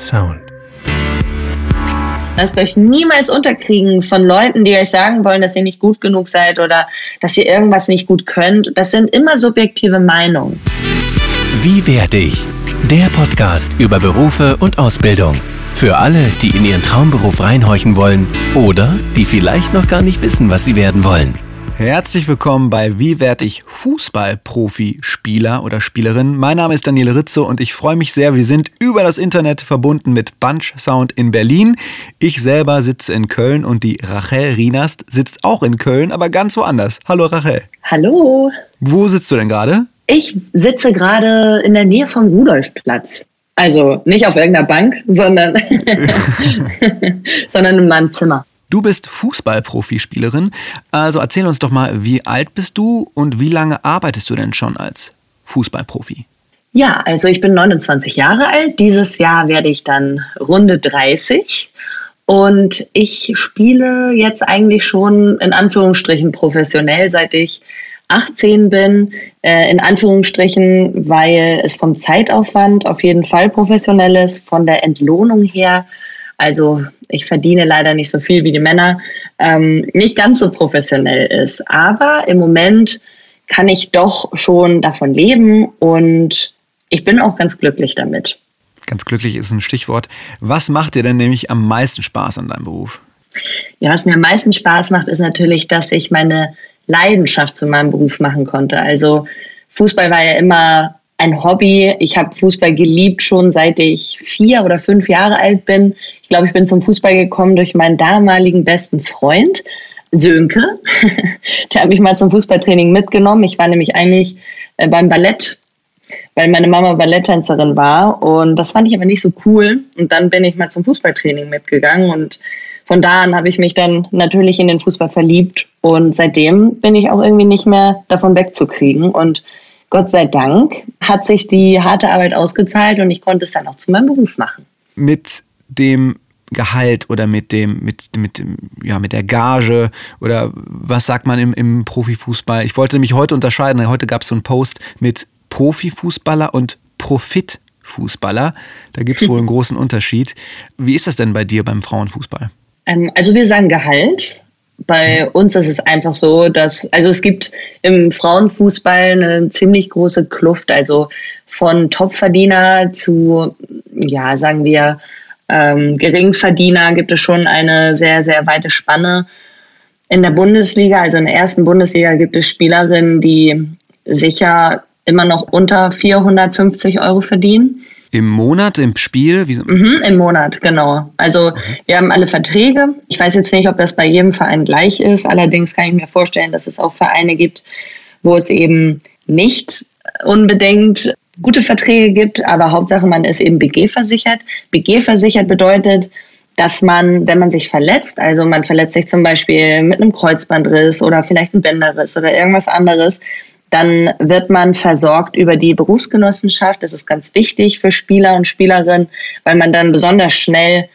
Sound. Lasst euch niemals unterkriegen von Leuten, die euch sagen wollen, dass ihr nicht gut genug seid oder dass ihr irgendwas nicht gut könnt. Das sind immer subjektive Meinungen. Wie werde ich? Der Podcast über Berufe und Ausbildung. Für alle, die in ihren Traumberuf reinhorchen wollen oder die vielleicht noch gar nicht wissen, was sie werden wollen. Herzlich willkommen bei Wie werde ich Fußballprofi-Spieler oder Spielerin? Mein Name ist Daniele Ritze und ich freue mich sehr. Wir sind über das Internet verbunden mit Bunch Sound in Berlin. Ich selber sitze in Köln und die Rachel Rienast sitzt auch in Köln, aber ganz woanders. Hallo Rachel. Hallo. Wo sitzt du denn gerade? Ich sitze gerade in der Nähe vom Rudolfplatz. Also nicht auf irgendeiner Bank, sondern, sondern in meinem Zimmer. Du bist Fußballprofispielerin, also erzähl uns doch mal, wie alt bist du und wie lange arbeitest du denn schon als Fußballprofi? Ja, also ich bin 29 Jahre alt. Dieses Jahr werde ich dann Runde 30. Und ich spiele jetzt eigentlich schon in Anführungsstrichen professionell, seit ich 18 bin. Äh, in Anführungsstrichen, weil es vom Zeitaufwand auf jeden Fall professionell ist, von der Entlohnung her also ich verdiene leider nicht so viel wie die Männer, ähm, nicht ganz so professionell ist. Aber im Moment kann ich doch schon davon leben und ich bin auch ganz glücklich damit. Ganz glücklich ist ein Stichwort. Was macht dir denn nämlich am meisten Spaß an deinem Beruf? Ja, was mir am meisten Spaß macht, ist natürlich, dass ich meine Leidenschaft zu meinem Beruf machen konnte. Also Fußball war ja immer ein Hobby. Ich habe Fußball geliebt schon seit ich vier oder fünf Jahre alt bin. Ich glaube, ich bin zum Fußball gekommen durch meinen damaligen besten Freund, Sönke. Der hat mich mal zum Fußballtraining mitgenommen. Ich war nämlich eigentlich äh, beim Ballett, weil meine Mama Balletttänzerin war. Und das fand ich aber nicht so cool. Und dann bin ich mal zum Fußballtraining mitgegangen. Und von da an habe ich mich dann natürlich in den Fußball verliebt. Und seitdem bin ich auch irgendwie nicht mehr davon wegzukriegen. Und Gott sei Dank hat sich die harte Arbeit ausgezahlt und ich konnte es dann auch zu meinem Beruf machen. Mit dem Gehalt oder mit dem, mit, mit, ja, mit der Gage oder was sagt man im, im Profifußball? Ich wollte mich heute unterscheiden. Heute gab es so einen Post mit Profifußballer und Profitfußballer. Da gibt es wohl einen großen Unterschied. Wie ist das denn bei dir beim Frauenfußball? Ähm, also wir sagen Gehalt bei uns ist es einfach so, dass, also es gibt im Frauenfußball eine ziemlich große Kluft, also von Topverdiener zu, ja, sagen wir, ähm, Geringverdiener gibt es schon eine sehr, sehr weite Spanne. In der Bundesliga, also in der ersten Bundesliga, gibt es Spielerinnen, die sicher immer noch unter 450 Euro verdienen. Im Monat, im Spiel? Mhm, Im Monat, genau. Also mhm. wir haben alle Verträge. Ich weiß jetzt nicht, ob das bei jedem Verein gleich ist. Allerdings kann ich mir vorstellen, dass es auch Vereine gibt, wo es eben nicht unbedingt gute Verträge gibt, aber Hauptsache man ist eben BG versichert. BG versichert bedeutet, dass man, wenn man sich verletzt, also man verletzt sich zum Beispiel mit einem Kreuzbandriss oder vielleicht ein Bänderriss oder irgendwas anderes, dann wird man versorgt über die Berufsgenossenschaft. Das ist ganz wichtig für Spieler und Spielerinnen, weil man dann besonders schnell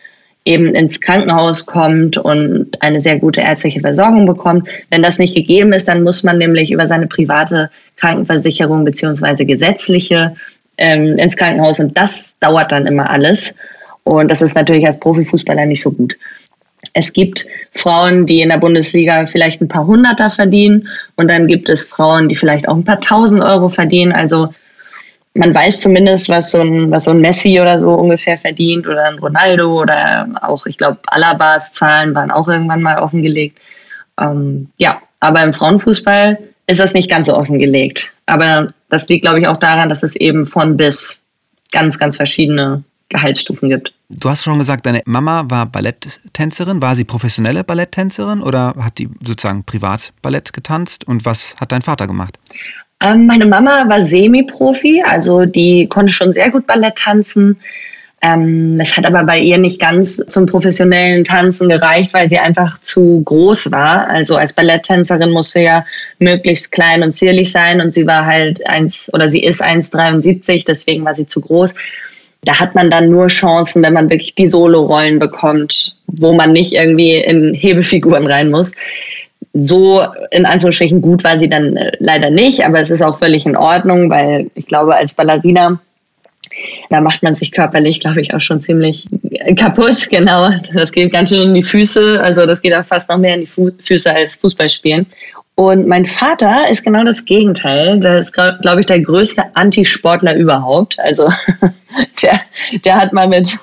eben ins Krankenhaus kommt und eine sehr gute ärztliche Versorgung bekommt. Wenn das nicht gegeben ist, dann muss man nämlich über seine private Krankenversicherung beziehungsweise gesetzliche ähm, ins Krankenhaus und das dauert dann immer alles. Und das ist natürlich als Profifußballer nicht so gut. Es gibt Frauen, die in der Bundesliga vielleicht ein paar Hunderter verdienen und dann gibt es Frauen, die vielleicht auch ein paar tausend Euro verdienen. Also man weiß zumindest, was so ein, was so ein Messi oder so ungefähr verdient oder ein Ronaldo oder auch, ich glaube, Alabas Zahlen waren auch irgendwann mal offengelegt. Ähm, ja, aber im Frauenfußball ist das nicht ganz so offengelegt. Aber das liegt, glaube ich, auch daran, dass es eben von bis ganz, ganz verschiedene Gehaltsstufen gibt. Du hast schon gesagt, deine Mama war Balletttänzerin. War sie professionelle Balletttänzerin oder hat die sozusagen privat Ballett getanzt? Und was hat dein Vater gemacht? Ähm, meine Mama war Semi-Profi, also die konnte schon sehr gut Ballett tanzen. Ähm, das hat aber bei ihr nicht ganz zum professionellen Tanzen gereicht, weil sie einfach zu groß war. Also als Balletttänzerin musste ja möglichst klein und zierlich sein und sie war halt eins oder sie ist 1,73, deswegen war sie zu groß da hat man dann nur Chancen, wenn man wirklich die Solo-Rollen bekommt, wo man nicht irgendwie in Hebelfiguren rein muss. So in Anführungsstrichen gut war sie dann äh, leider nicht, aber es ist auch völlig in Ordnung, weil ich glaube, als Ballerina Da macht man sich körperlich, glaube ich, auch schon ziemlich kaputt. Genau, das geht ganz schön in die Füße. Also das geht auch fast noch mehr in die Fu Füße als Fußballspielen. Und mein Vater ist genau das Gegenteil. Der ist, glaube ich, der größte Antisportler überhaupt. Also der, der hat mal mit,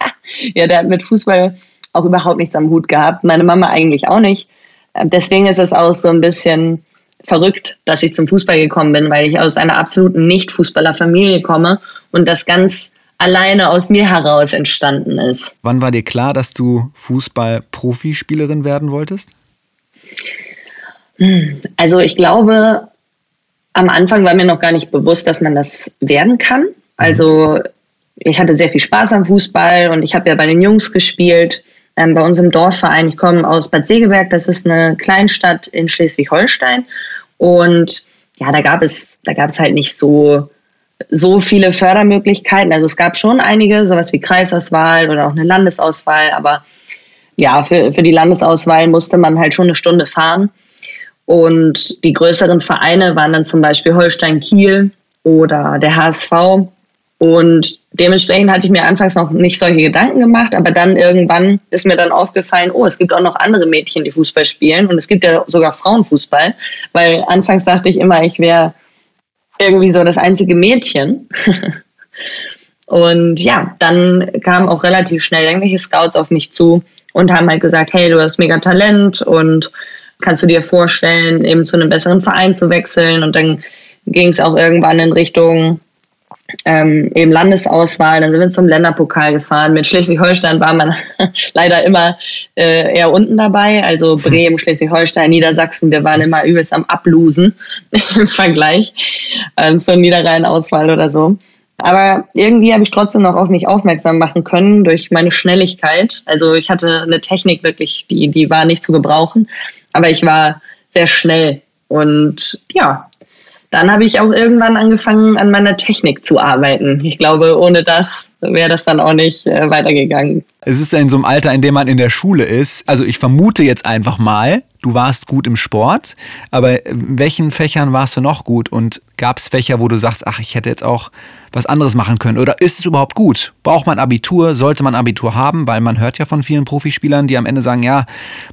ja, der hat mit Fußball auch überhaupt nichts am Hut gehabt. Meine Mama eigentlich auch nicht. Deswegen ist es auch so ein bisschen verrückt, dass ich zum Fußball gekommen bin, weil ich aus einer absoluten Nicht-Fußballer-Familie komme und das ganz alleine aus mir heraus entstanden ist. Wann war dir klar, dass du Fußball-Profispielerin werden wolltest? Also ich glaube, am Anfang war mir noch gar nicht bewusst, dass man das werden kann. Also ich hatte sehr viel Spaß am Fußball und ich habe ja bei den Jungs gespielt, ähm, bei unserem Dorfverein. Ich komme aus Bad Segeberg, das ist eine Kleinstadt in Schleswig-Holstein. Und ja, da gab es, da gab es halt nicht so, so viele Fördermöglichkeiten. Also es gab schon einige, sowas wie Kreisauswahl oder auch eine Landesauswahl, aber ja, für, für die Landesauswahl musste man halt schon eine Stunde fahren. Und die größeren Vereine waren dann zum Beispiel Holstein Kiel oder der HSV. Und dementsprechend hatte ich mir anfangs noch nicht solche Gedanken gemacht, aber dann irgendwann ist mir dann aufgefallen, oh, es gibt auch noch andere Mädchen, die Fußball spielen und es gibt ja sogar Frauenfußball, weil anfangs dachte ich immer, ich wäre irgendwie so das einzige Mädchen. und ja, dann kamen auch relativ schnell irgendwelche Scouts auf mich zu und haben halt gesagt, hey, du hast mega Talent und kannst du dir vorstellen, eben zu einem besseren Verein zu wechseln? Und dann ging es auch irgendwann in Richtung ähm, eben Landesauswahl. Dann sind wir zum Länderpokal gefahren. Mit Schleswig-Holstein war man leider immer äh, eher unten dabei. Also Bremen, Schleswig-Holstein, Niedersachsen, wir waren immer übelst am Ablosen im Vergleich ähm, zur Niederrhein-Auswahl oder so. Aber irgendwie habe ich trotzdem noch auf mich aufmerksam machen können durch meine Schnelligkeit. Also ich hatte eine Technik wirklich, die, die war nicht zu gebrauchen aber ich war sehr schnell. Und ja, dann habe ich auch irgendwann angefangen, an meiner Technik zu arbeiten. Ich glaube, ohne das wäre das dann auch nicht äh, weitergegangen. Es ist ja in so einem Alter, in dem man in der Schule ist. Also ich vermute jetzt einfach mal, du warst gut im Sport, aber in welchen Fächern warst du noch gut? Und gab es Fächer, wo du sagst, ach, ich hätte jetzt auch was anderes machen können? Oder ist es überhaupt gut? Braucht man Abitur? Sollte man Abitur haben? Weil man hört ja von vielen Profispielern, die am Ende sagen, ja,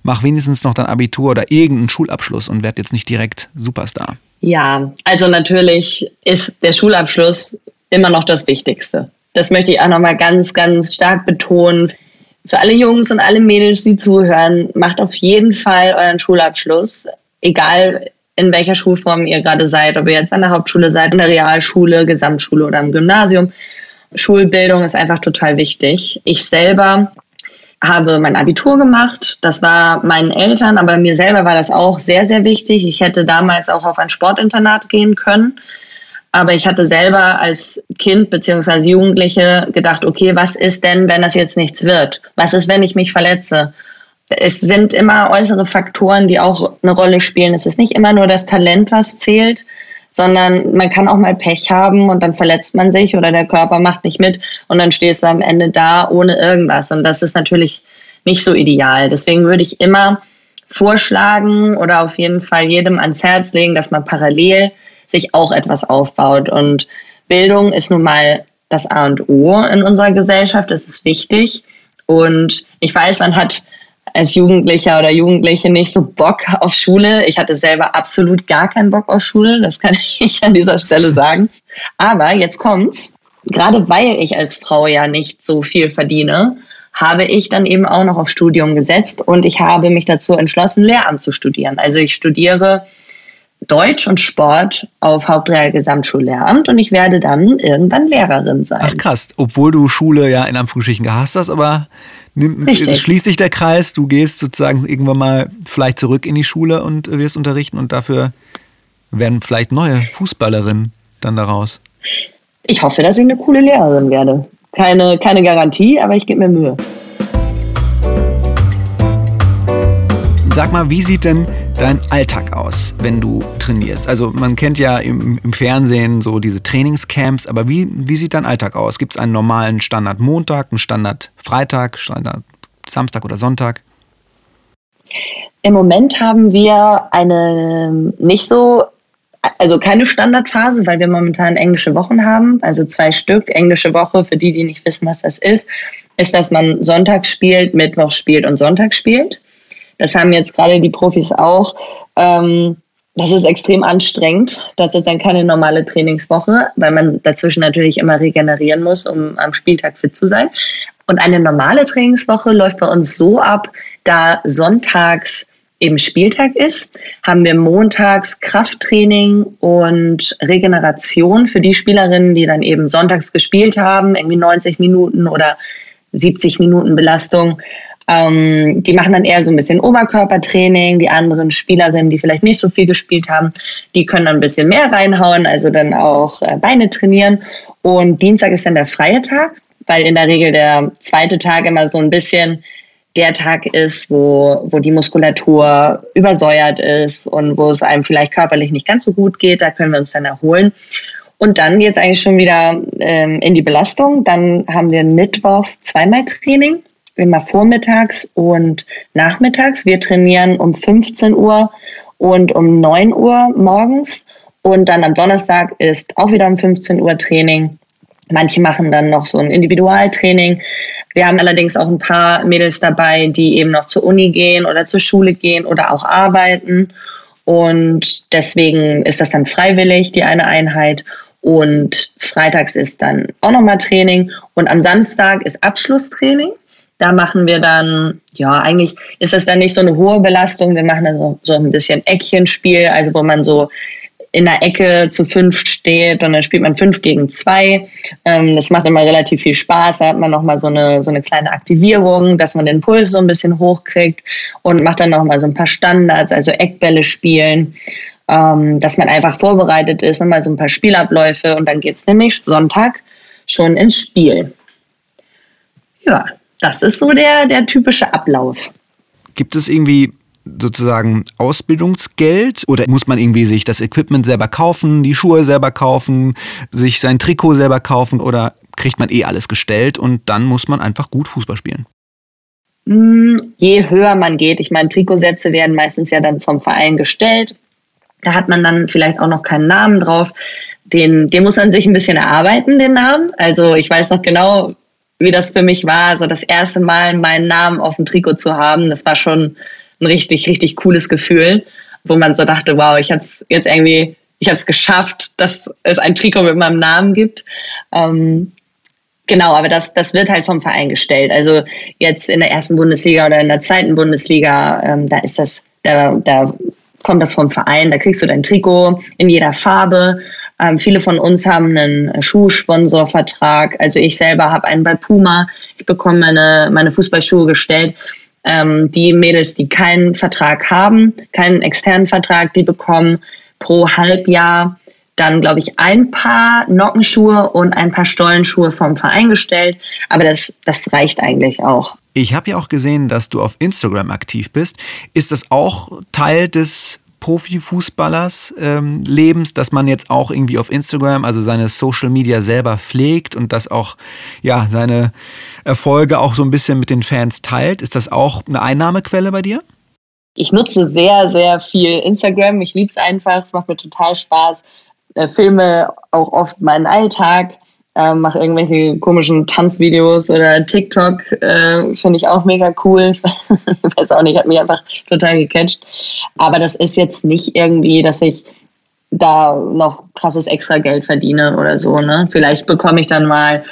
mach wenigstens noch dein Abitur oder irgendeinen Schulabschluss und werd jetzt nicht direkt Superstar. Ja, also natürlich ist der Schulabschluss immer noch das Wichtigste. Das möchte ich auch nochmal ganz, ganz stark betonen. Für alle Jungs und alle Mädels, die zuhören, macht auf jeden Fall euren Schulabschluss, egal in welcher Schulform ihr gerade seid, ob ihr jetzt an der Hauptschule seid, in der Realschule, Gesamtschule oder im Gymnasium. Schulbildung ist einfach total wichtig. Ich selber habe mein Abitur gemacht. Das war meinen Eltern, aber mir selber war das auch sehr, sehr wichtig. Ich hätte damals auch auf ein Sportinternat gehen können. Aber ich hatte selber als Kind bzw. Jugendliche gedacht, okay, was ist denn, wenn das jetzt nichts wird? Was ist, wenn ich mich verletze? Es sind immer äußere Faktoren, die auch eine Rolle spielen. Es ist nicht immer nur das Talent, was zählt, sondern man kann auch mal Pech haben und dann verletzt man sich oder der Körper macht nicht mit und dann stehst du am Ende da ohne irgendwas. Und das ist natürlich nicht so ideal. Deswegen würde ich immer vorschlagen oder auf jeden Fall jedem ans Herz legen, dass man parallel sich auch etwas aufbaut. Und Bildung ist nun mal das A und O in unserer Gesellschaft. Es ist wichtig. Und ich weiß, man hat als Jugendlicher oder Jugendliche nicht so Bock auf Schule. Ich hatte selber absolut gar keinen Bock auf Schule, das kann ich an dieser Stelle sagen. Aber jetzt kommt's. Gerade weil ich als Frau ja nicht so viel verdiene, habe ich dann eben auch noch auf Studium gesetzt und ich habe mich dazu entschlossen, Lehramt zu studieren. Also ich studiere Deutsch und Sport auf Hauptreal Gesamtschullehramt und ich werde dann irgendwann Lehrerin sein. Ach krass, obwohl du Schule ja in Anführungsstrichen gehasst hast, aber nimm, schließt sich der Kreis, du gehst sozusagen irgendwann mal vielleicht zurück in die Schule und wirst unterrichten und dafür werden vielleicht neue Fußballerinnen dann daraus. Ich hoffe, dass ich eine coole Lehrerin werde. Keine, keine Garantie, aber ich gebe mir Mühe. Sag mal, wie sieht denn dein Alltag aus, wenn du trainierst? Also man kennt ja im, im Fernsehen so diese Trainingscamps, aber wie, wie sieht dein Alltag aus? Gibt es einen normalen Standard Montag, einen Standard Freitag, Standard Samstag oder Sonntag? Im Moment haben wir eine nicht so also keine Standardphase, weil wir momentan englische Wochen haben, also zwei Stück. Englische Woche, für die, die nicht wissen, was das ist, ist, dass man Sonntag spielt, Mittwoch spielt und Sonntag spielt. Das haben jetzt gerade die Profis auch. Ähm, das ist extrem anstrengend. Das ist dann keine normale Trainingswoche, weil man dazwischen natürlich immer regenerieren muss, um am Spieltag fit zu sein. Und eine normale Trainingswoche läuft bei uns so ab, da sonntags eben Spieltag ist, haben wir montags Krafttraining und Regeneration für die Spielerinnen, die dann eben sonntags gespielt haben, irgendwie 90 Minuten oder 70 Minuten Belastung. Ähm, die machen dann eher so ein bisschen Oberkörpertraining. Die anderen Spielerinnen, die vielleicht nicht so viel gespielt haben, die können dann ein bisschen mehr reinhauen, also dann auch äh, Beine trainieren. Und Dienstag ist dann der freie Tag, weil in der Regel der zweite Tag immer so ein bisschen der Tag ist, wo, wo die Muskulatur übersäuert ist und wo es einem vielleicht körperlich nicht ganz so gut geht. Da können wir uns dann erholen. Und dann geht es eigentlich schon wieder ähm, in die Belastung. Dann haben wir mittwochs zweimal Training, immer vormittags und nachmittags. Wir trainieren um 15 Uhr und um 9 Uhr morgens. Und dann am Donnerstag ist auch wieder um 15 Uhr Training. Manche machen dann noch so ein Individualtraining. Wir haben allerdings auch ein paar Mädels dabei, die eben noch zur Uni gehen oder zur Schule gehen oder auch arbeiten. Und deswegen ist das dann freiwillig, die eine Einheit. Und freitags ist dann auch nochmal Training. Und am Samstag ist Abschlusstraining. Da machen wir dann, ja, eigentlich ist das dann nicht so eine hohe Belastung. Wir machen dann so, so ein bisschen Eckchenspiel, also wo man so in der Ecke zu fünf steht und dann spielt man fünf gegen zwei. Ähm, das macht immer relativ viel Spaß. Da hat man nochmal so eine, so eine kleine Aktivierung, dass man den Puls so ein bisschen hochkriegt und macht dann nochmal so ein paar Standards, also Eckbälle spielen. Ähm, dass man einfach vorbereitet ist, nochmal so ein paar Spielabläufe und dann geht es nämlich Sonntag schon ins Spiel. Ja, das ist so der, der typische Ablauf. Gibt es irgendwie sozusagen Ausbildungsgeld oder muss man irgendwie sich das Equipment selber kaufen, die Schuhe selber kaufen, sich sein Trikot selber kaufen oder kriegt man eh alles gestellt und dann muss man einfach gut Fußball spielen? Mm, je höher man geht, ich meine, Trikotsätze werden meistens ja dann vom Verein gestellt. Da hat man dann vielleicht auch noch keinen Namen drauf. Den, den muss man sich ein bisschen erarbeiten, den Namen. Also ich weiß noch genau, wie das für mich war, also das erste Mal meinen Namen auf dem Trikot zu haben. Das war schon ein richtig, richtig cooles Gefühl, wo man so dachte, wow, ich habe es jetzt irgendwie, ich habe es geschafft, dass es ein Trikot mit meinem Namen gibt. Ähm, Genau, aber das, das wird halt vom Verein gestellt. Also jetzt in der ersten Bundesliga oder in der zweiten Bundesliga, ähm, da ist das, da, da kommt das vom Verein, da kriegst du dein Trikot in jeder Farbe. Ähm, viele von uns haben einen Schuhsponsorvertrag. Also ich selber habe einen bei Puma. Ich bekomme meine, meine Fußballschuhe gestellt. Ähm, die Mädels, die keinen Vertrag haben, keinen externen Vertrag, die bekommen pro Halbjahr dann, glaube ich, ein paar Nockenschuhe und ein paar Stollenschuhe vom Verein gestellt. Aber das, das reicht eigentlich auch. Ich habe ja auch gesehen, dass du auf Instagram aktiv bist. Ist das auch Teil des Profifußballers ähm, Lebens, dass man jetzt auch irgendwie auf Instagram, also seine Social Media selber pflegt und das auch, ja, seine Erfolge auch so ein bisschen mit den Fans teilt. Ist das auch eine Einnahmequelle bei dir? Ich nutze sehr, sehr viel Instagram. Ich liebe es einfach. Es macht mir total Spaß. Äh, filme auch oft meinen Alltag äh, mache irgendwelche komischen Tanzvideos oder TikTok, äh, finde ich auch mega cool. ich weiß auch nicht, hat mich einfach total gecatcht. Aber das ist jetzt nicht irgendwie, dass ich da noch krasses extra Geld verdiene oder so. Ne? Vielleicht bekomme ich dann mal,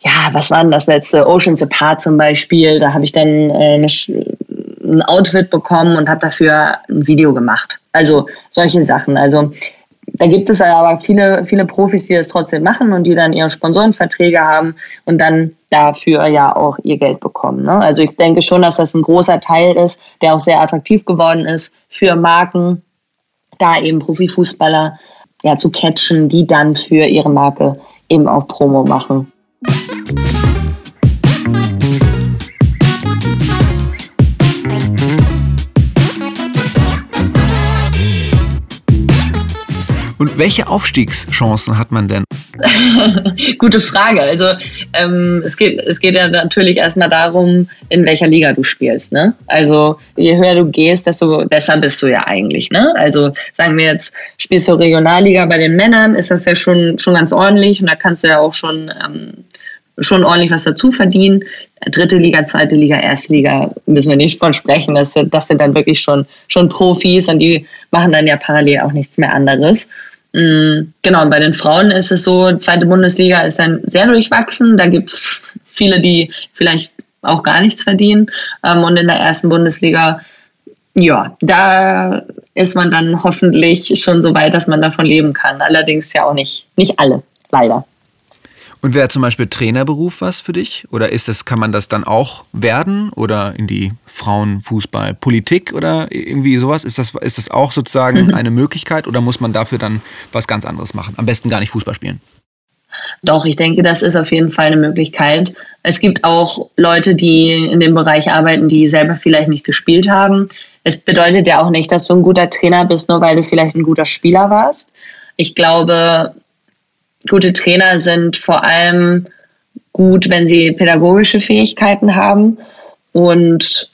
ja, was war denn das letzte? Oceans Apart zum Beispiel. Da habe ich dann äh, ein Outfit bekommen und habe dafür ein Video gemacht. Also solche Sachen. Also da gibt es aber viele, viele Profis, die das trotzdem machen und die dann ihre Sponsorenverträge haben und dann dafür ja auch ihr Geld bekommen. Ne? Also ich denke schon, dass das ein großer Teil ist, der auch sehr attraktiv geworden ist für Marken, da eben Profifußballer ja, zu catchen, die dann für ihre Marke eben auch Promo machen. Und welche Aufstiegschancen hat man denn? Gute Frage. Also ähm, es, geht, es geht ja natürlich erstmal darum, in welcher Liga du spielst. Ne? Also je höher du gehst, desto besser bist du ja eigentlich. Ne? Also sagen wir jetzt, spielst du Regionalliga bei den Männern, ist das ja schon, schon ganz ordentlich und da kannst du ja auch schon, ähm, schon ordentlich was dazu verdienen. Dritte Liga, zweite Liga, erste Liga müssen wir nicht von sprechen. Das, das sind dann wirklich schon, schon Profis und die machen dann ja parallel auch nichts mehr anderes. Mm, genau, und bei den Frauen ist es so, zweite Bundesliga ist dann sehr durchwachsen. Da gibt es viele, die vielleicht auch gar nichts verdienen. Ähm, und in der ersten Bundesliga, ja, da ist man dann hoffentlich schon so weit, dass man davon leben kann. Allerdings ja auch nicht, nicht alle, leider. Und wäre zum Beispiel Trainerberuf was für dich? Oder ist das, kann man das dann auch werden? Oder in die Frauenfußball, Politik oder irgendwie sowas? Ist das, ist das auch sozusagen mhm. eine Möglichkeit oder muss man dafür dann was ganz anderes machen? Am besten gar nicht Fußball spielen. Doch, ich denke, das ist auf jeden Fall eine Möglichkeit. Es gibt auch Leute, die in dem Bereich arbeiten, die selber vielleicht nicht gespielt haben. Es bedeutet ja auch nicht, dass du ein guter Trainer bist, nur weil du vielleicht ein guter Spieler warst. Ich glaube, gute Trainer sind vor allem gut, wenn sie pädagogische Fähigkeiten haben. Und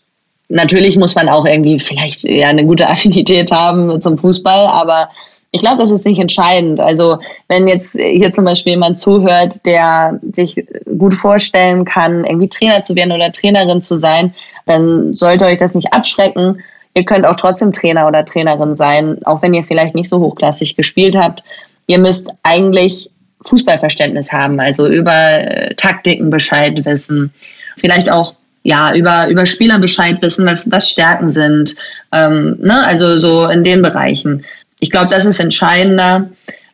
natürlich muss man auch irgendwie vielleicht ja eine gute Affinität haben zum Fußball, aber ich glaube, das ist nicht entscheidend. Also wenn jetzt hier zum Beispiel jemand zuhört, der sich gut vorstellen kann, irgendwie Trainer zu werden oder Trainerin zu sein, dann sollte euch das nicht abschrecken. Ihr könnt auch trotzdem Trainer oder Trainerin sein, auch wenn ihr vielleicht nicht so hochklassig gespielt habt. Ihr müsst eigentlich Fußballverständnis haben, also über äh, Taktiken Bescheid wissen, vielleicht auch ja über über Spieler Bescheid wissen, was was Stärken sind, ähm, ne? also so in den Bereichen. Ich glaube, das ist entscheidender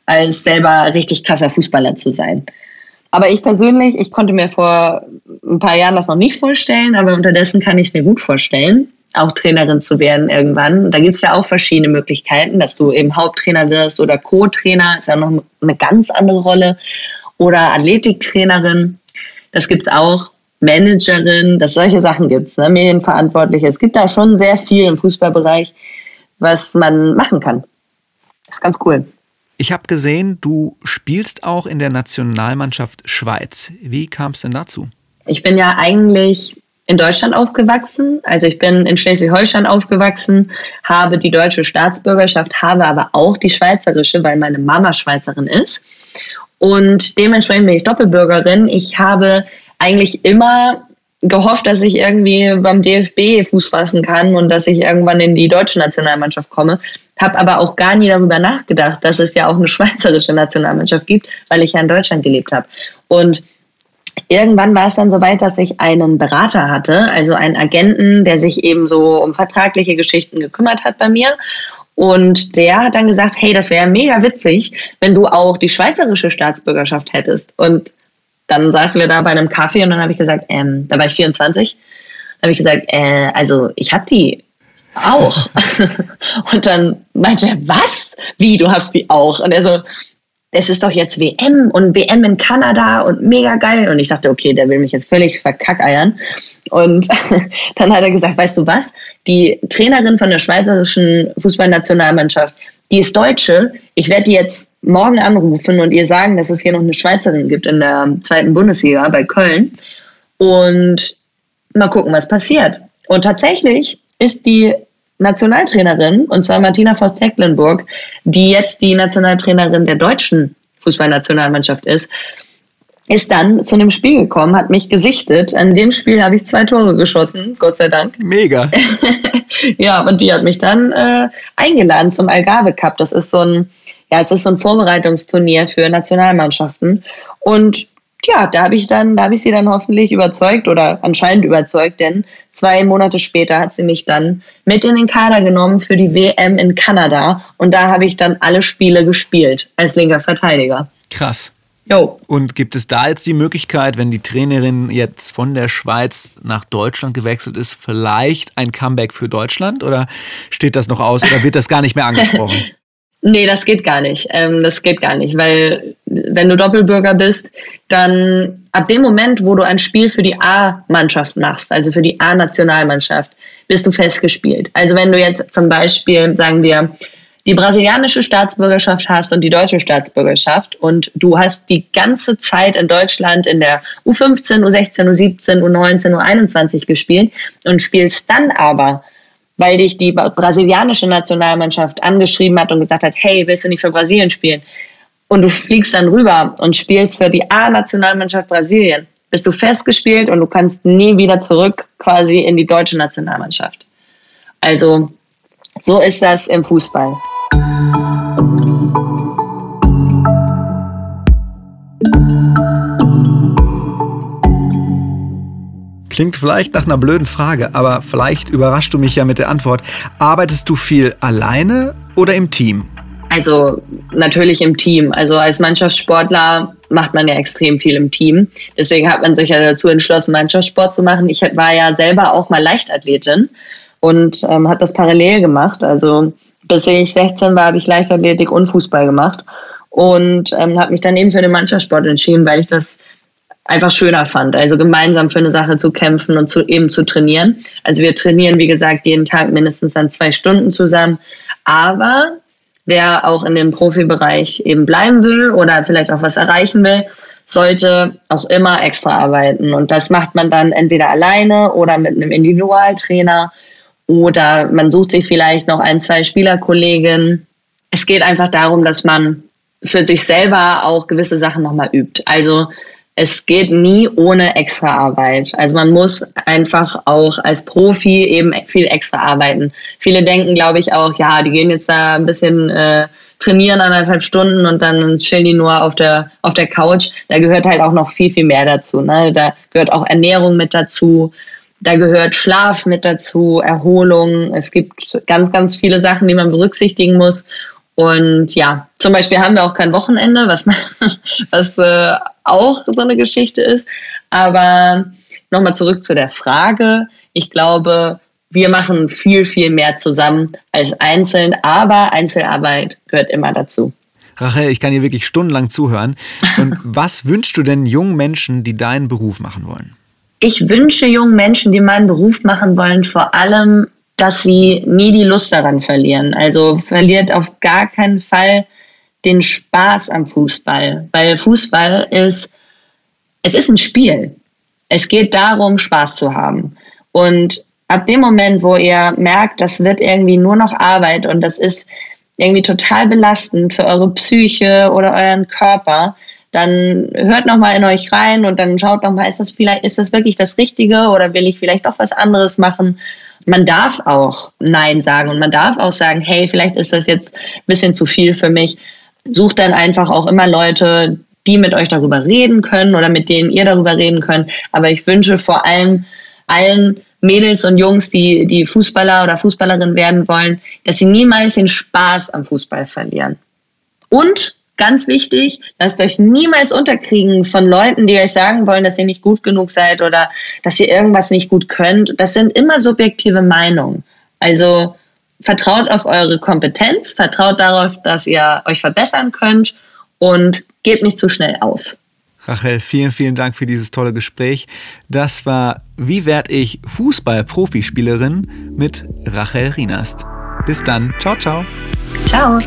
als selber richtig krasser Fußballer zu sein. Aber ich persönlich, ich konnte mir vor ein paar Jahren das noch nicht vorstellen, aber unterdessen kann ich es mir gut vorstellen auch Trainerin zu werden irgendwann. Da gibt es ja auch verschiedene Möglichkeiten, dass du eben Haupttrainer wirst oder Co-Trainer, ist ja noch eine ganz andere Rolle. Oder Athletiktrainerin, das gibt es auch. Managerin, dass solche Sachen gibt es, ne? Medienverantwortliche. Es gibt da schon sehr viel im Fußballbereich, was man machen kann. Das ist ganz cool. Ich habe gesehen, du spielst auch in der Nationalmannschaft Schweiz. Wie kam es denn dazu? Ich bin ja eigentlich in Deutschland aufgewachsen. Also ich bin in Schleswig-Holstein aufgewachsen, habe die deutsche Staatsbürgerschaft, habe aber auch die schweizerische, weil meine Mama Schweizerin ist. Und dementsprechend bin ich Doppelbürgerin. Ich habe eigentlich immer gehofft, dass ich irgendwie beim DFB Fuß fassen kann und dass ich irgendwann in die deutsche Nationalmannschaft komme. Habe aber auch gar nie darüber nachgedacht, dass es ja auch eine schweizerische Nationalmannschaft gibt, weil ich ja in Deutschland gelebt habe. Und Irgendwann war es dann soweit, dass ich einen Berater hatte, also einen Agenten, der sich eben so um vertragliche Geschichten gekümmert hat bei mir. Und der hat dann gesagt, hey, das wäre mega witzig, wenn du auch die schweizerische Staatsbürgerschaft hättest. Und dann saßen wir da bei einem Kaffee und dann habe ich gesagt, ähm, da war ich 24, dann habe ich gesagt, äh, also ich habe die auch. und dann meinte er, was? Wie, du hast die auch? Und er so, es ist doch jetzt WM und WM in Kanada und mega geil. Und ich dachte, okay, der will mich jetzt völlig verkackeiern. Und dann hat er gesagt, weißt du was? Die Trainerin von der schweizerischen Fußballnationalmannschaft, die ist Deutsche. Ich werde die jetzt morgen anrufen und ihr sagen, dass es hier noch eine Schweizerin gibt in der zweiten Bundesliga bei Köln. Und mal gucken, was passiert. Und tatsächlich ist die Nationaltrainerin, und zwar Martina Voss-Tecklenburg, die jetzt die Nationaltrainerin der deutschen Fußballnationalmannschaft ist, ist dann zu einem Spiel gekommen, hat mich gesichtet. An dem Spiel habe ich zwei Tore geschossen, Gott sei Dank. Mega. ja, und die hat mich dann äh, eingeladen zum Algarve Cup. Das ist so ein, ja, es ist so ein Vorbereitungsturnier für Nationalmannschaften. Und ja, da habe ich dann, da habe ich sie dann hoffentlich überzeugt oder anscheinend überzeugt, denn zwei Monate später hat sie mich dann mit in den Kader genommen für die WM in Kanada und da habe ich dann alle Spiele gespielt als linker Verteidiger. Krass. Jo. Und gibt es da jetzt die Möglichkeit, wenn die Trainerin jetzt von der Schweiz nach Deutschland gewechselt ist, vielleicht ein Comeback für Deutschland oder steht das noch aus oder wird das gar nicht mehr angesprochen? Nee, das geht gar nicht. Ähm, das geht gar nicht, weil wenn du Doppelbürger bist, dann ab dem Moment, wo du ein Spiel für die A-Mannschaft machst, also für die A-Nationalmannschaft, bist du festgespielt. Also wenn du jetzt zum Beispiel, sagen wir, die brasilianische Staatsbürgerschaft hast und die deutsche Staatsbürgerschaft und du hast die ganze Zeit in Deutschland in der U15, U16, U17, U19, U21 gespielt und spielst dann aber weil dich die brasilianische Nationalmannschaft angeschrieben hat und gesagt hat, hey, willst du nicht für Brasilien spielen? Und du fliegst dann rüber und spielst für die A-Nationalmannschaft Brasilien. Bist du festgespielt und du kannst nie wieder zurück quasi in die deutsche Nationalmannschaft. Also so ist das im Fußball. Klingt vielleicht nach einer blöden Frage, aber vielleicht überraschst du mich ja mit der Antwort. Arbeitest du viel alleine oder im Team? Also natürlich im Team. Also als Mannschaftssportler macht man ja extrem viel im Team. Deswegen hat man sich ja dazu entschlossen, Mannschaftssport zu machen. Ich war ja selber auch mal Leichtathletin und ähm, hat das parallel gemacht. Also bis ich 16 war, habe ich Leichtathletik und Fußball gemacht und ähm, habe mich dann eben für den Mannschaftssport entschieden, weil ich das einfach schöner fand. Also gemeinsam für eine Sache zu kämpfen und zu, eben zu trainieren. Also wir trainieren, wie gesagt, jeden Tag mindestens dann zwei Stunden zusammen. Aber wer auch in dem Profibereich eben bleiben will oder vielleicht auch was erreichen will, sollte auch immer extra arbeiten. Und das macht man dann entweder alleine oder mit einem Individualtrainer oder man sucht sich vielleicht noch ein, zwei Spielerkolleginnen. Es geht einfach darum, dass man für sich selber auch gewisse Sachen nochmal übt. Also es geht nie ohne extra Arbeit. Also man muss einfach auch als Profi eben viel extra arbeiten. Viele denken, glaube ich, auch, ja, die gehen jetzt da ein bisschen äh, trainieren anderthalb Stunden und dann chillen die nur auf der, auf der Couch. Da gehört halt auch noch viel, viel mehr dazu. Ne? Da gehört auch Ernährung mit dazu. Da gehört Schlaf mit dazu, Erholung. Es gibt ganz, ganz viele Sachen, die man berücksichtigen muss. Und ja, zum Beispiel haben wir auch kein Wochenende, was, was äh, auch so eine Geschichte ist. Aber nochmal zurück zu der Frage. Ich glaube, wir machen viel, viel mehr zusammen als einzeln, aber Einzelarbeit gehört immer dazu. Rachel, ich kann dir wirklich stundenlang zuhören. Und was wünschst du denn jungen Menschen, die deinen Beruf machen wollen? Ich wünsche jungen Menschen, die meinen Beruf machen wollen, vor allem dass sie nie die Lust daran verlieren. Also verliert auf gar keinen Fall den Spaß am Fußball, weil Fußball ist, es ist ein Spiel. Es geht darum, Spaß zu haben. Und ab dem Moment, wo ihr merkt, das wird irgendwie nur noch Arbeit und das ist irgendwie total belastend für eure Psyche oder euren Körper, dann hört noch mal in euch rein und dann schaut noch mal, ist das vielleicht, ist das wirklich das Richtige oder will ich vielleicht doch was anderes machen? man darf auch Nein sagen und man darf auch sagen, hey, vielleicht ist das jetzt ein bisschen zu viel für mich. Sucht dann einfach auch immer Leute, die mit euch darüber reden können oder mit denen ihr darüber reden könnt. Aber ich wünsche vor allem allen Mädels und Jungs, die, die Fußballer oder Fußballerin werden wollen, dass sie niemals den Spaß am Fußball verlieren. Und Ganz wichtig, lasst euch niemals unterkriegen von Leuten, die euch sagen wollen, dass ihr nicht gut genug seid oder dass ihr irgendwas nicht gut könnt. Das sind immer subjektive Meinungen. Also vertraut auf eure Kompetenz, vertraut darauf, dass ihr euch verbessern könnt und gebt nicht zu schnell auf. Rachel, vielen, vielen Dank für dieses tolle Gespräch. Das war Wie werd ich Fußball-Profispielerin mit Rachel Rienast. Bis dann. Ciao, ciao. Ciao.